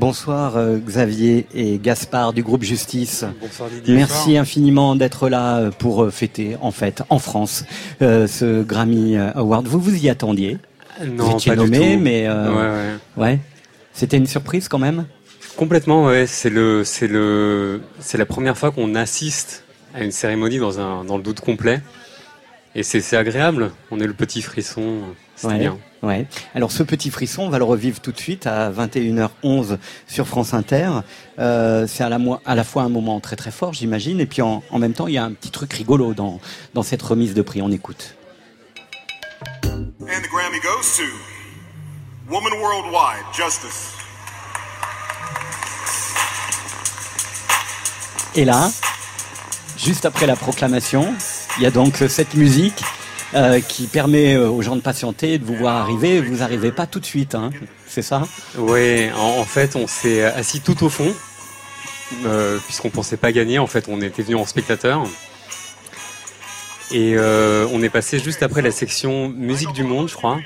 Bonsoir euh, Xavier et Gaspard du groupe Justice. Bonsoir Didier. Merci infiniment d'être là euh, pour euh, fêter en fait en France euh, ce Grammy Award. Vous vous y attendiez Non, Vous étiez pas du nommé, tout. mais euh, Ouais, ouais. ouais. C'était une surprise quand même? Complètement, ouais. C'est le, c'est le, c'est la première fois qu'on assiste à une cérémonie dans un, dans le doute complet. Et c'est, c'est agréable. On est le petit frisson. Ouais. bien. Ouais. Alors ce petit frisson, on va le revivre tout de suite à 21h11 sur France Inter. Euh, c'est à la, à la fois un moment très très fort, j'imagine, et puis en, en même temps, il y a un petit truc rigolo dans, dans cette remise de prix. On écoute. And the Grammy goes to Woman Worldwide, Justice. Et là, juste après la proclamation, il y a donc cette musique euh, qui permet euh, aux gens de patienter, de vous voir arriver. Vous n'arrivez pas tout de suite, hein, c'est ça? Ouais, en, fait, on s'est assis tout au fond, euh, puisqu'on pensait pas gagner. En fait, on était venu en spectateur. Et euh, on est passé juste après la section musique du monde, je crois.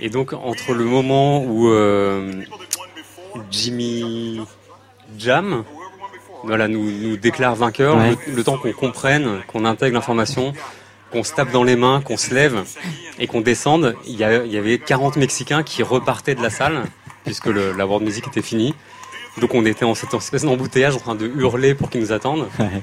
Et donc, entre le moment où Jimmy Jam voilà, nous, nous déclare vainqueur, Ouais. le, le temps qu'on comprenne, qu'on intègre l'information, qu'on se tape dans les mains, qu'on se lève et qu'on descende, il y, a- il y avait 40 Mexicains qui repartaient de la salle, puisque le, la World Music était finie. Donc on était en cette espèce d'embouteillage en train de hurler pour qu'ils nous attendent. Ouais.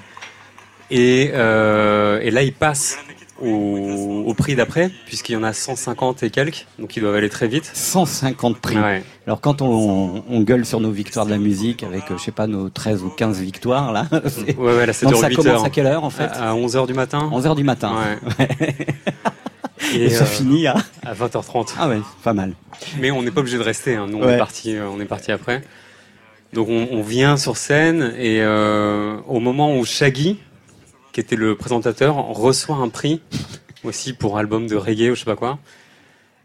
Et, euh, et là, ils passent au, au prix d'après, puisqu'il y en a 150 et quelques, donc ils doivent aller très vite. 150 prix. Ouais. Alors quand on, on gueule sur nos victoires de la musique avec, euh, je sais pas, nos 13 ou 15 victoires, là, Ouais, ouais, là, donc ça 8 commence heures. à quelle heure en fait À 11h du matin. 11h du matin. Ouais. Et, ça euh, finit à... à 20h30. Ah ouais, pas mal. Mais on n'est pas obligé de rester. Hein. Nous, on est parti. euh, on est parti après. Donc on, on vient sur scène et euh, au moment où Shaggy, qui était le présentateur, reçoit un prix aussi pour album de reggae ou je sais pas quoi.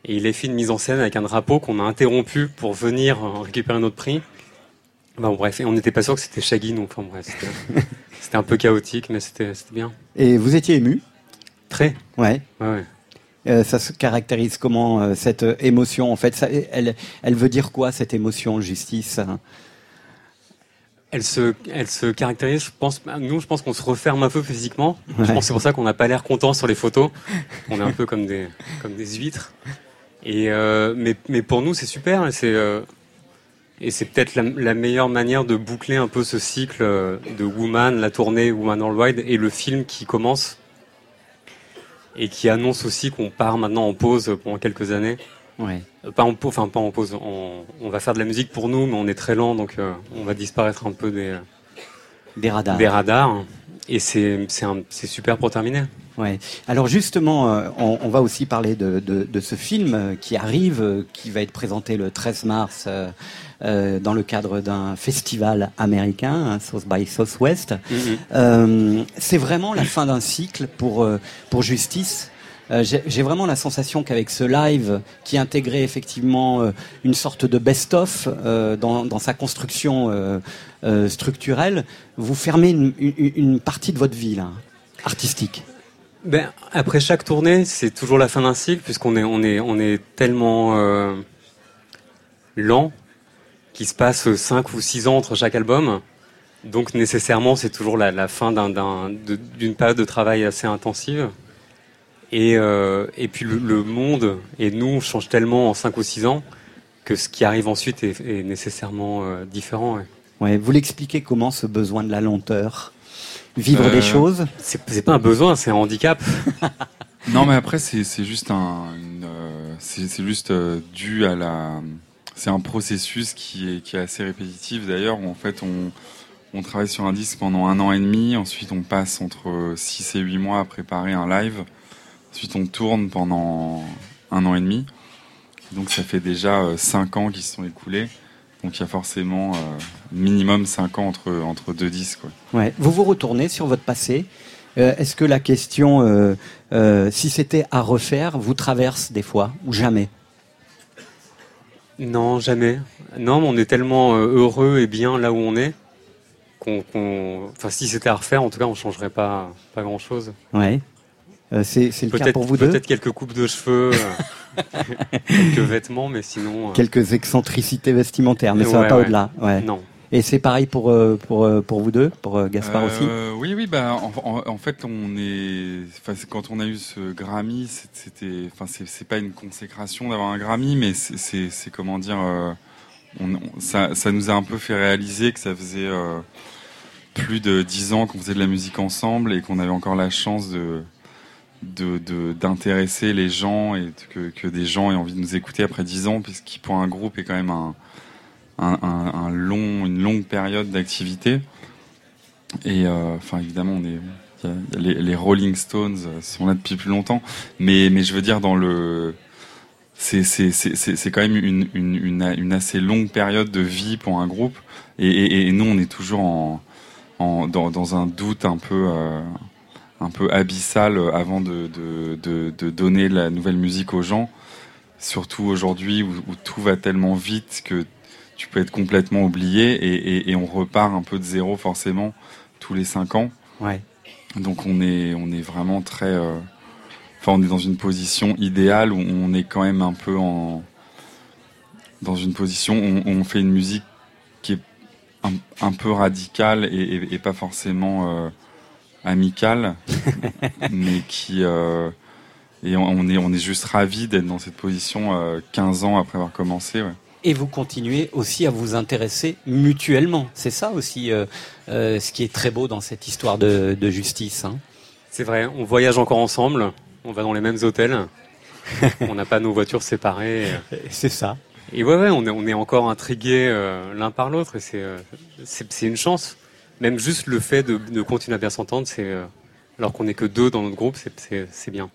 Et il est fait une mise en scène avec un drapeau qu'on a interrompu pour venir euh, récupérer notre prix. Bon, bref, et on n'était pas sûr que c'était Shaggy, donc enfin, bref, c'était- un peu chaotique, mais c'était c'était bien. Et vous étiez ému? Très. Ouais. Ouais, ouais. Euh, ça se caractérise comment euh, cette émotion en fait? Ça, elle, elle veut dire quoi cette émotion? Justice hein? Elle se, elle se caractérise, je pense, nous, je pense qu'on se referme un peu physiquement. Je pense c'est pour ça qu'on n'a pas l'air content sur les photos. On est un peu comme des, comme des huîtres. Et, euh, mais, mais pour nous, c'est super. Et c'est, euh, et c'est peut-être la, la meilleure manière de boucler un peu ce cycle euh, de Woman, la tournée Woman Worldwide et le film qui commence. Et qui annonce aussi qu'on part maintenant en pause pendant quelques années. Ouais Euh, Pas en pause, enfin pas en pause. On, on va faire de la musique pour nous, mais on est très lent, donc euh, on va disparaître un peu des, des radars des radars. Et c'est super pour terminer. Ouais. Alors justement, euh, on, on va aussi parler de, de, de ce film euh, qui arrive, euh, qui va être présenté le 13 mars euh, euh, dans le cadre d'un festival américain, hein, South by Southwest. Euh, c'est vraiment la fin d'un cycle pour euh, pour Justice. Euh, J'ai vraiment la sensation qu'avec ce live qui intégrait effectivement euh, une sorte de best-of euh, dans, sa construction structurelle, vous fermez une, partie de votre vie là, artistique. Ben, après chaque tournée, c'est toujours la fin d'un cycle, puisqu'on est, tellement lent qu'il se passe 5 ou 6 ans entre chaque album. Donc nécessairement, c'est toujours la, fin d'une période de travail assez intensive. Et, euh, et puis le, le monde et nous changent tellement en 5 ou 6 ans que ce qui arrive ensuite est, est nécessairement euh, différent. ouais. Ouais, vous l'expliquez comment ce besoin de la lenteur? Vivre Euh, des choses? C'est pas un besoin, c'est un handicap. Non, mais après, c'est c'est juste un, euh, c'est c'est juste euh, dû à la. C'est un processus qui est qui est assez répétitif d'ailleurs. Où en fait, on on travaille sur un disque pendant un an et demi. Ensuite, on passe entre 6 et 8 mois à préparer un live. Ensuite, on tourne pendant un an et demi. Donc, ça fait déjà 5 ans qui se sont écoulés. Donc, il y a forcément euh, minimum 5 ans entre, entre deux disques. quoi. Ouais. Vous vous retournez sur votre passé. Euh, Est-ce que la question, euh, euh, si c'était à refaire, vous traverse des fois ou jamais? Non, jamais. Non, mais on est tellement euh, heureux et bien là où on est qu'on, qu'on- enfin, si c'était à refaire, en tout cas, on changerait pas, pas grand chose. Ouais. Euh, c'est c'est le cas pour vous deux Peut-être quelques coupes de cheveux, euh, quelques vêtements, mais sinon. euh, Quelques excentricités vestimentaires, mais ça va Ouais, pas ouais. au-delà. Ouais. Non. Et c'est pareil pour, pour, pour vous deux, pour euh, Gaspard aussi Oui, oui, bah, en, fait, on est, enfin, c'est- quand on a eu ce Grammy, c'était, enfin, c'est c'est pas une consécration d'avoir un Grammy, mais c'est- c'est c'est comment dire, euh, on, on- ça, ça nous a un peu fait réaliser que ça faisait euh, plus de dix ans qu'on faisait de la musique ensemble et qu'on avait encore la chance de de- de- d'intéresser les gens et que, que des gens aient envie de nous écouter après dix ans, puisqu'il pour un groupe est quand même un, un, un- long, une longue période d'activité. Et euh, enfin, évidemment, on est, les, les Rolling Stones euh, sont là depuis plus longtemps, mais, mais je veux dire dans le, c'est quand même une, une une assez longue période de vie pour un groupe. Et, et, et nous, on est toujours en, en dans, dans un doute un peu euh, un peu abyssal avant de, de, de, de donner la nouvelle musique aux gens. Surtout aujourd'hui où, où tout va tellement vite que tu peux être complètement oublié et, et, et on repart un peu de zéro forcément tous les cinq ans. Ouais. Donc on est, on est vraiment très... euh, Enfin, on est dans une position idéale où on est quand même un peu en... Dans une position où on, on fait une musique qui est un, un peu radicale et, et- et pas forcément euh, amicale, mais qui... euh, et on est, on est juste ravis d'être dans cette position euh, 15 ans après avoir commencé. ouais. Et vous continuez aussi à vous intéresser mutuellement. C'est ça aussi euh, euh, ce qui est très beau dans cette histoire de, de justice. hein. C'est vrai, on voyage encore ensemble, on va dans les mêmes hôtels, on n'a pas nos voitures séparées. C'est ça. Et ouais, ouais, on est, on est encore intrigués euh, l'un par l'autre et c'est, euh, c'est, c'est une chance. Même juste le fait de, de continuer à bien s'entendre, c'est, euh, alors qu'on n'est que deux dans notre groupe, c'est, bien.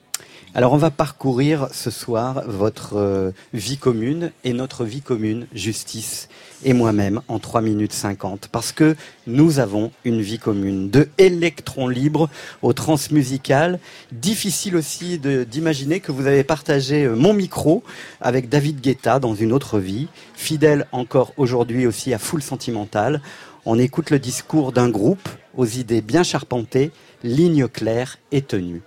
Alors on va parcourir ce soir votre euh, vie commune et notre vie commune, Justice et moi-même, en 3 minutes 50. Parce que nous avons une vie commune, de électrons libres au transmusical. Difficile aussi d'imaginer que vous avez partagé euh, mon micro avec David Guetta dans une autre vie, fidèle encore aujourd'hui aussi à Full Sentimental. On écoute le discours d'un groupe aux idées bien charpentées, lignes claires et tenues.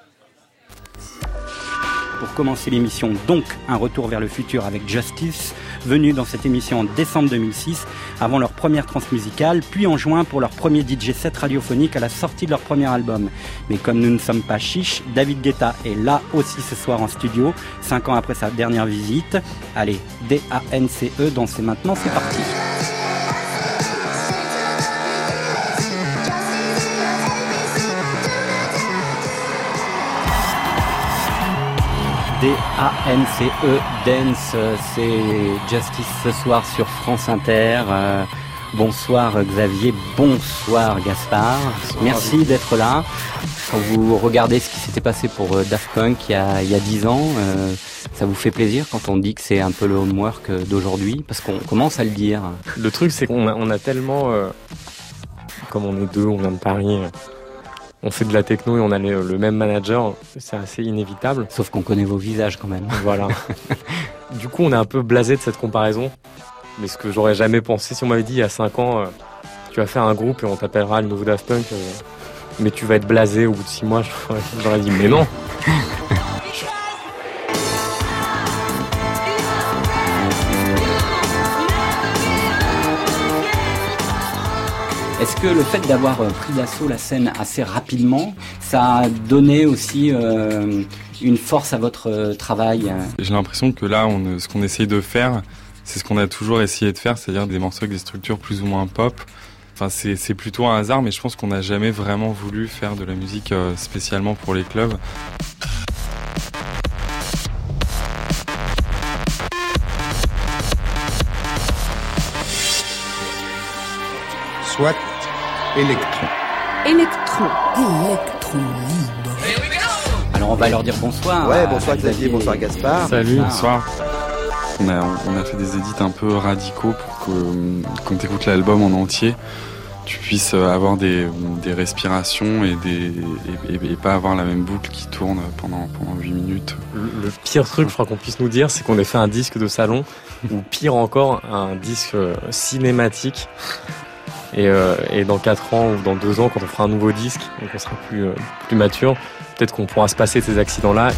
Pour commencer l'émission, donc un retour vers le futur avec Justice, venu dans cette émission en décembre 2006, avant leur première transmusicale, puis en juin pour leur premier DJ set radiophonique à la sortie de leur premier album. Mais comme nous ne sommes pas chiches, David Guetta est là aussi ce soir en studio, cinq ans après sa dernière visite. Allez, D-A-N-C-E, dansez maintenant, c'est parti. D-A-N-C-E, E, Dance, c'est Justice ce soir sur France Inter. Euh, bonsoir Xavier, bonsoir Gaspard. Merci d'être là. Quand vous regardez ce qui s'était passé pour euh, Daft Punk il y a, il y a 10 ans, euh, ça vous fait plaisir quand on dit que c'est un peu le homework d'aujourd'hui? Parce qu'on commence à le dire. Le truc, c'est qu'on a, on a tellement, euh, comme on est deux, on vient de Paris, on fait de la techno et on a le, le même manager, c'est assez inévitable. Sauf qu'on connaît vos visages quand même. Voilà. du coup, on est un peu blasé de cette comparaison. Mais ce que j'aurais jamais pensé, si on m'avait dit il y a 5 ans, euh, tu vas faire un groupe et on t'appellera le nouveau Daft Punk, euh, mais tu vas être blasé au bout de 6 mois, j'aurais- j'aurais dit mais non. Est-ce que le fait d'avoir euh, pris d'assaut la scène assez rapidement, ça a donné aussi euh, une force à votre euh, travail euh J'ai l'impression que là, on, ce qu'on essaye de faire, c'est ce qu'on a toujours essayé de faire, c'est-à-dire des morceaux avec des structures plus ou moins pop. Enfin, c'est plutôt un hasard, mais je pense qu'on n'a jamais vraiment voulu faire de la musique spécialement pour les clubs. soit électron. Électron. Alors on va leur dire bonsoir. Ouais, bonsoir Xavier, bonsoir Gaspard. Salut. Bonsoir. Bonsoir. On a, on a fait des édits un peu radicaux pour que quand tu écoutes l'album en entier, tu puisses avoir des, des respirations et, des, et, et- et pas avoir la même boucle qui tourne pendant, pendant 8 minutes. Le, le pire truc, je crois qu'on puisse nous dire, c'est qu'on ait fait un disque de salon, ou pire encore, un disque euh, cinématique. Et, euh, et dans 4 ans ou dans 2 ans, quand on fera un nouveau disque, donc on sera plus, euh, plus mature, peut-être qu'on pourra se passer de ces accidents-là.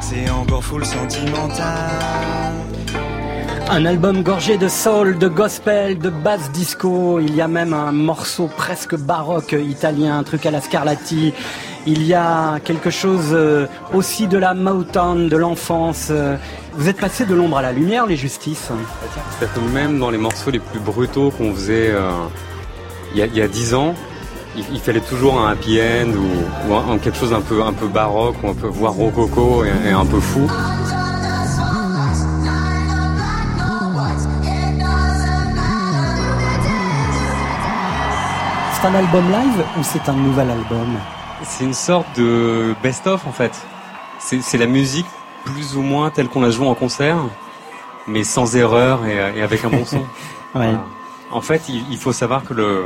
C'est encore full sentimental. Un album gorgé de soul, de gospel, de bass disco. Il y a même un morceau presque baroque italien, un truc à la Scarlatti. Il y a quelque chose euh, aussi de la Motown, de l'enfance. Euh, Vous êtes passé de l'ombre à la lumière, les justices. C'est-à-dire que même dans les morceaux les plus brutaux qu'on faisait euh, il y, a, il y a 10 ans, il, il fallait toujours un happy end ou, ou un- un quelque chose un peu, un peu baroque ou un peu voire rococo et, et un peu fou. C'est un album live ou c'est un nouvel album? C'est une sorte de best-of en fait. C'est la musique plus ou moins telle qu'on la joue en concert, mais sans erreur et, et avec un bon son. Ouais. Voilà. En fait, il, il faut savoir que le,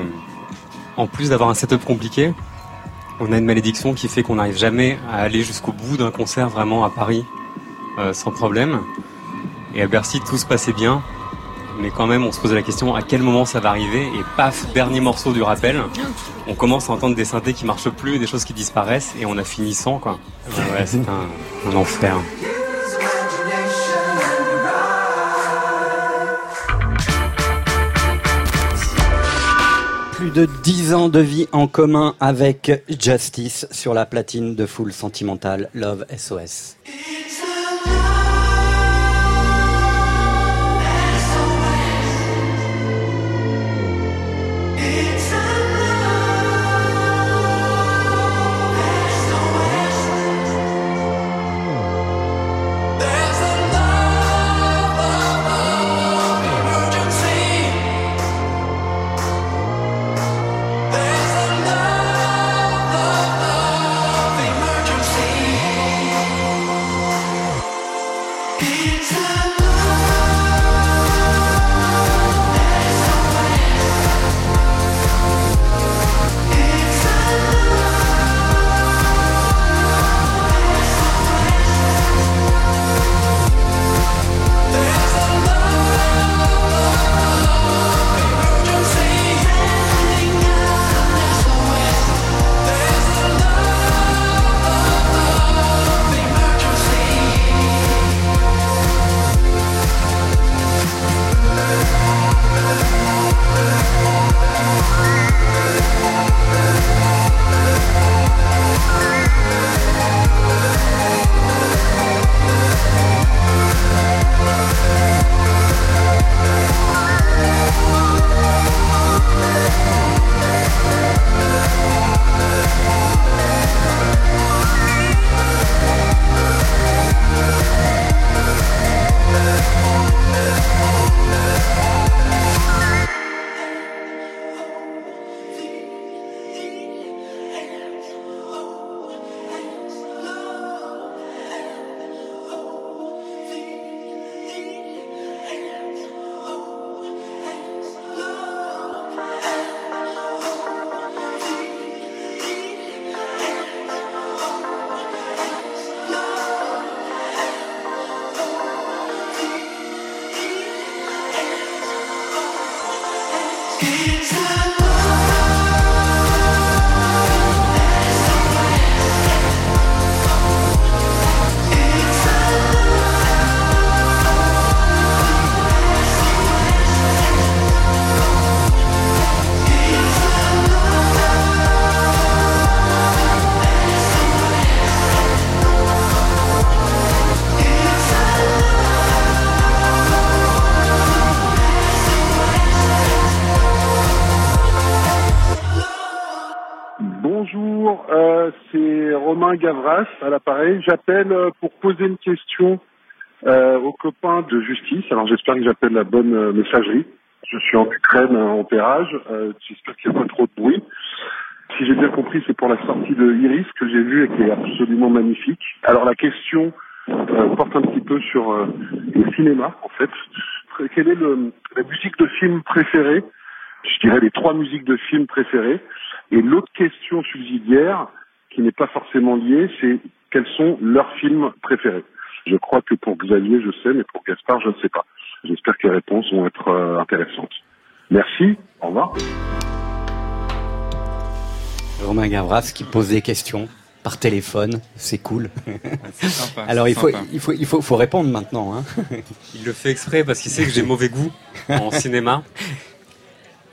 en plus d'avoir un setup compliqué, on a une malédiction qui fait qu'on n'arrive jamais à aller jusqu'au bout d'un concert vraiment à Paris euh, sans problème. Et à Bercy, tout se passait bien, mais quand même, on se posait la question à quel moment ça va arriver? Et paf, dernier morceau du rappel, on commence à entendre des synthés qui marchent plus, des choses qui disparaissent, et on a fini sans quoi. C'est un, un enfer. Plus de 10 ans de vie en commun avec Justice sur la platine de Full Sentimental Love SOS. L'appareil. J'appelle euh, pour poser une question euh, aux copains de justice. Alors j'espère que j'appelle la bonne euh, messagerie. Je suis en Ukraine euh, en pérage. Euh, j'espère qu'il n'y a pas trop de bruit. Si j'ai bien compris, c'est pour la sortie de Iris que j'ai vue et qui est absolument magnifique. Alors la question porte un petit peu sur euh, le cinéma en fait. Quelle est la musique de film préférée? Je dirais les trois musiques de film préférées. Et l'autre question subsidiaire, qui n'est pas forcément lié, c'est quels sont leurs films préférés. Je crois que pour Xavier, je sais, mais pour Gaspard, je ne sais pas. J'espère que les réponses vont être euh, intéressantes. Merci, au revoir. Romain Gavras qui pose des questions par téléphone, c'est cool. Sympa. Alors il faut, il faut, il faut, faut répondre maintenant. Hein. Il le fait exprès parce qu'il sait que j'ai mauvais goût en cinéma.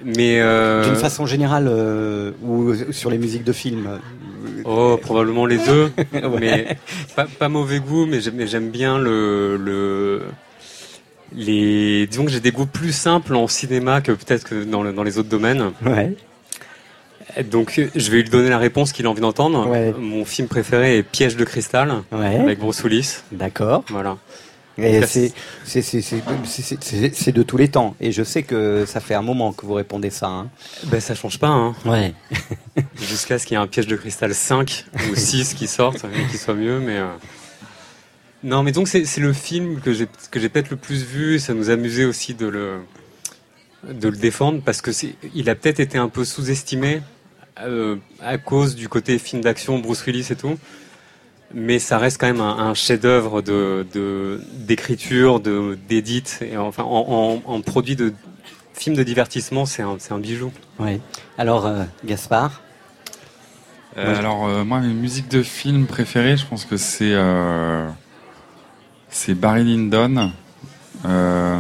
Mais euh, D'une façon générale euh, ou sur les musiques de films. Oh, probablement les deux. Ouais. Mais pas, pas mauvais goût, mais j'aime, bien le, le les. Disons que j'ai des goûts plus simples en cinéma que peut-être que dans, le- dans les autres domaines. Ouais. Donc je vais lui donner la réponse qu'il a envie d'entendre. Ouais. Mon film préféré est Piège de cristal Ouais. avec Bruce Willis. D'accord. Voilà. Et c'est de tous les temps. Et je sais que ça fait un moment que vous répondez ça. Hein. Ben ça change pas. Hein. Ouais. Jusqu'à ce qu'il y ait un piège de cristal 5 ou 6 qui sortent et qui soit mieux, mais. euh, Non, mais donc c'est le film que j'ai peut-être le plus vu. Ça nous amusait aussi de le de le défendre parce que il a peut-être été un peu sous-estimé euh, à cause du côté film d'action Bruce Willis et tout. Mais ça reste quand même un, un chef-d'œuvre de d'écriture, de d'édit et enfin en, en, en produit de film de divertissement, c'est un c'est un bijou. Ouais. Alors euh, Gaspard? Euh, Ouais. Alors euh, moi, mes musiques de films préférées, je pense que c'est euh, c'est Barry Lyndon. Euh,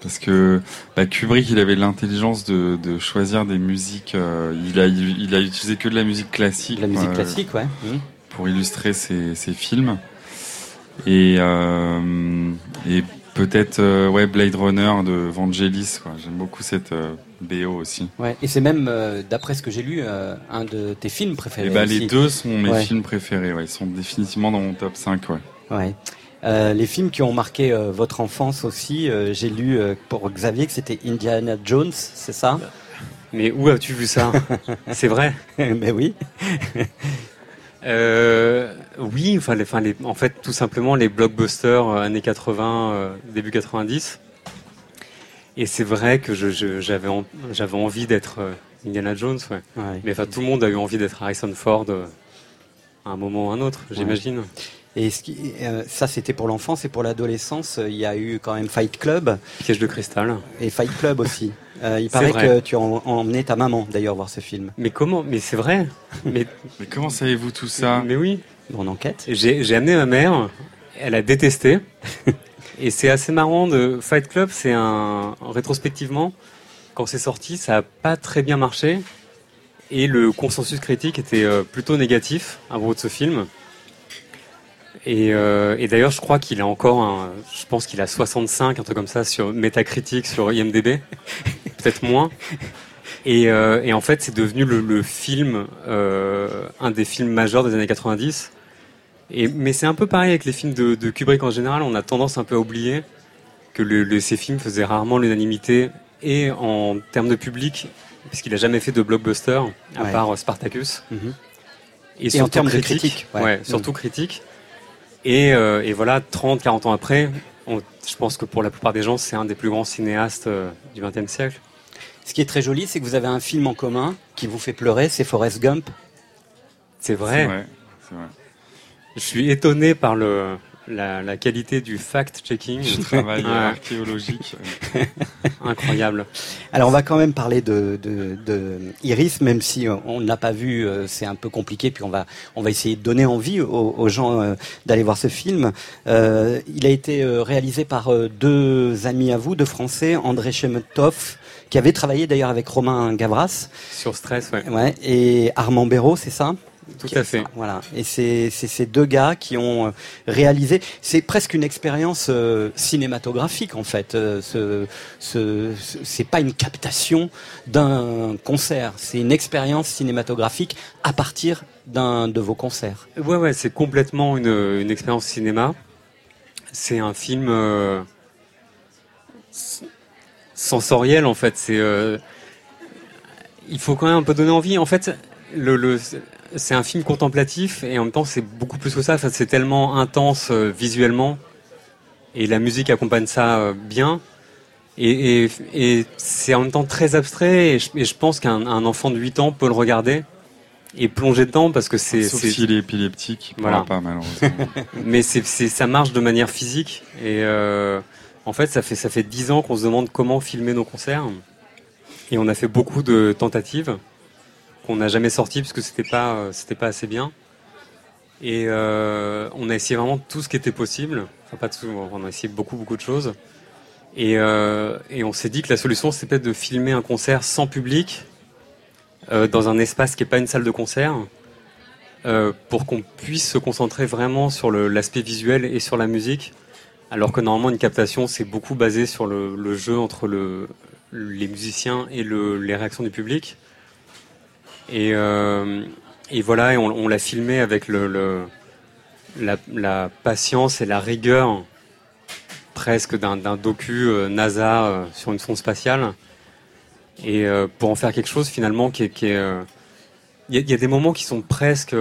parce que bah, Kubrick, il avait l'intelligence de, de choisir des musiques. euh, il, a, il a utilisé que de la musique classique. De la musique euh, classique, ouais. Pour illustrer ses, ses films. Et, euh, et peut-être euh, ouais, Blade Runner de Vangelis. quoi. J'aime beaucoup cette euh, BO aussi. Ouais. Et c'est même, euh, d'après ce que j'ai lu, euh, un de tes films préférés. Et bah, aussi. les deux sont mes Ouais. films préférés. Ouais. Ils sont définitivement dans mon top 5. Ouais. Ouais. Euh, les films qui ont marqué euh, votre enfance aussi, euh, j'ai lu euh, pour Xavier que c'était Indiana Jones, c'est ça? Mais où as-tu vu ça? C'est vrai? Mais oui. Euh, oui, enfin, les, enfin les, en fait, tout simplement les blockbusters euh, années 80, euh, début 90. Et c'est vrai que j'avais en- j'avais envie d'être Indiana Jones, ouais. Ouais. Mais enfin, tout le monde a eu envie d'être Harrison Ford à un moment ou à un autre, j'imagine. Et ce qui, euh, ça, c'était pour l'enfance et pour l'adolescence. Il y a eu quand même Fight Club Piège de cristal. et Fight Club aussi. Euh, il paraît vrai. que tu as en- emmené ta maman d'ailleurs voir ce film. Mais comment Mais c'est vrai. Mais, Mais comment savez-vous tout ça? Mais oui. Grande enquête. J'ai j'ai amené ma mère, elle a détesté. Et c'est assez marrant de Fight Club, c'est un rétrospectivement quand c'est sorti, ça a pas très bien marché et le consensus critique était euh, plutôt négatif à propos de ce film. Et, euh, et d'ailleurs, je crois qu'il a encore un, je pense qu'il a 65, un truc comme ça sur Metacritic, sur IMDb, peut-être moins. Et, euh, et en fait, c'est devenu le, le film, euh, un des films majeurs des années 90. Et, mais c'est un peu pareil avec les films de, de Kubrick en général. On a tendance un peu à oublier que le, le- ces films faisaient rarement l'unanimité et en termes de public, puisqu'il a jamais fait de blockbuster à Ouais. part Spartacus. Mhm. Et, en surtout termes de critique, critique, ouais. ouais, surtout critique. Et, euh, et voilà, 30, 40 ans après, on- je pense que pour la plupart des gens, c'est un des plus grands cinéastes du XXe siècle. Ce qui est très joli, c'est que vous avez un film en commun qui vous fait pleurer, c'est Forrest Gump. C'est vrai. vrai. C'est vrai. Je suis étonné par le, la, la qualité du fact-checking. Le travail archéologique. Incroyable. Alors on va quand même parler de, de, de Iris, même si on ne l'a pas vu, euh, c'est un peu compliqué. Puis on va on va essayer de donner envie aux, aux gens euh, d'aller voir ce film. Euh, il a été réalisé par deux amis à vous, deux Français, André Chemetov, qui avait travaillé d'ailleurs avec Romain Gavras, Sur stress, ouais. ouais, et Armand Béraud, c'est ça? Tout à fait. Voilà. Et c'est ces deux gars qui ont euh, réalisé. C'est presque une expérience euh, cinématographique en fait. Euh, ce, ce, ce- c'est pas une captation d'un concert. C'est une expérience cinématographique à partir d'un de vos concerts. Ouais, ouais, c'est complètement une, une expérience cinéma. C'est un film euh, sensoriel, en fait. C'est, euh, il faut quand même un peu donner envie. En fait, le, le, c'est un film contemplatif et en même temps, c'est beaucoup plus que ça. Enfin, c'est tellement intense euh, visuellement et la musique accompagne ça euh, bien. Et, et, et c'est en même temps très abstrait et je, et je pense qu'un un enfant de 8 ans peut le regarder et plonger dedans parce que c'est. Sauf s'il est épileptique, il Voilà. pas malheureusement. mais c'est, ça marche de manière physique et en fait ça fait ça fait dix ans qu'on se demande comment filmer nos concerts. Et on a fait beaucoup de tentatives qu'on n'a jamais sorties parce que c'était pas euh, pas assez bien. Et euh, on a essayé vraiment tout ce qui était possible. Enfin pas tout on a essayé beaucoup beaucoup de choses. Et, euh, on s'est dit que la solution c'était peut-être de filmer un concert sans public dans un espace qui est pas une salle de concert pour qu'on puisse se concentrer vraiment sur l'aspect visuel et sur la musique, alors que normalement une captation c'est beaucoup basé sur le, jeu entre le, les musiciens et le, les réactions du public. Et, euh, voilà, et on, on l'a filmé avec la, patience et la rigueur presque d'un docu euh, NASA euh, sur une sonde spatiale. Et pour en faire quelque chose finalement qui est, il y, a- des moments qui sont presque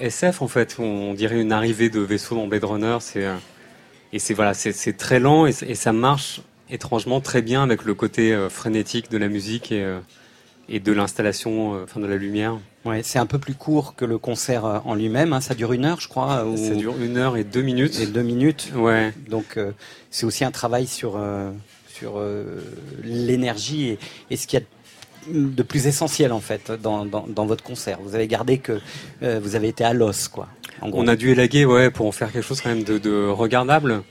SF en fait. On dirait une arrivée de vaisseau dans Blade Runner. C'est et c'est voilà, c'est très lent et, ça marche étrangement très bien avec le côté euh, frénétique de la musique et euh, et de l'installation, euh, enfin de la lumière. Ouais, c'est un peu plus court que le concert en lui-même. hein. Ça dure une heure, je crois. ou- Ça dure une heure et deux minutes. et deux minutes. Ouais. Donc c'est aussi un travail sur sur l'énergie et, et ce qu'il y a de plus essentiel en fait dans, dans, dans votre concert. Vous avez gardé que euh, vous avez été à l'os quoi. En gros. On a dû élaguer, ouais, pour en faire quelque chose quand même de, de regardable,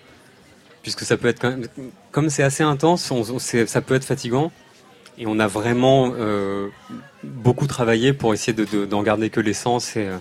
puisque ça peut être quand même, comme c'est assez intense, on, on- c'est- ça peut être fatigant, et on a vraiment euh, beaucoup travaillé pour essayer de, de- d'en garder que l'essence et, euh,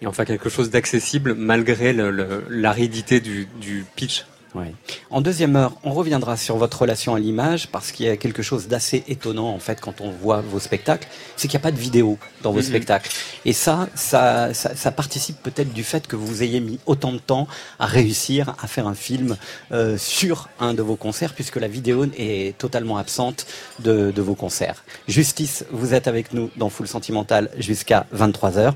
et en faire quelque chose d'accessible malgré l'aridité du, du pitch. Ouais. En deuxième heure, on reviendra sur votre relation à l'image parce qu'il y a quelque chose d'assez étonnant en fait quand on voit vos spectacles, c'est qu'il n'y a pas de vidéo dans vos Mhm. spectacles. Et ça, ça, ça, ça participe peut-être du fait que vous ayez mis autant de temps à réussir à faire un film euh, sur un de vos concerts puisque la vidéo est totalement absente de, de vos concerts. Justice, vous êtes avec nous dans Full Sentimental jusqu'à 23h.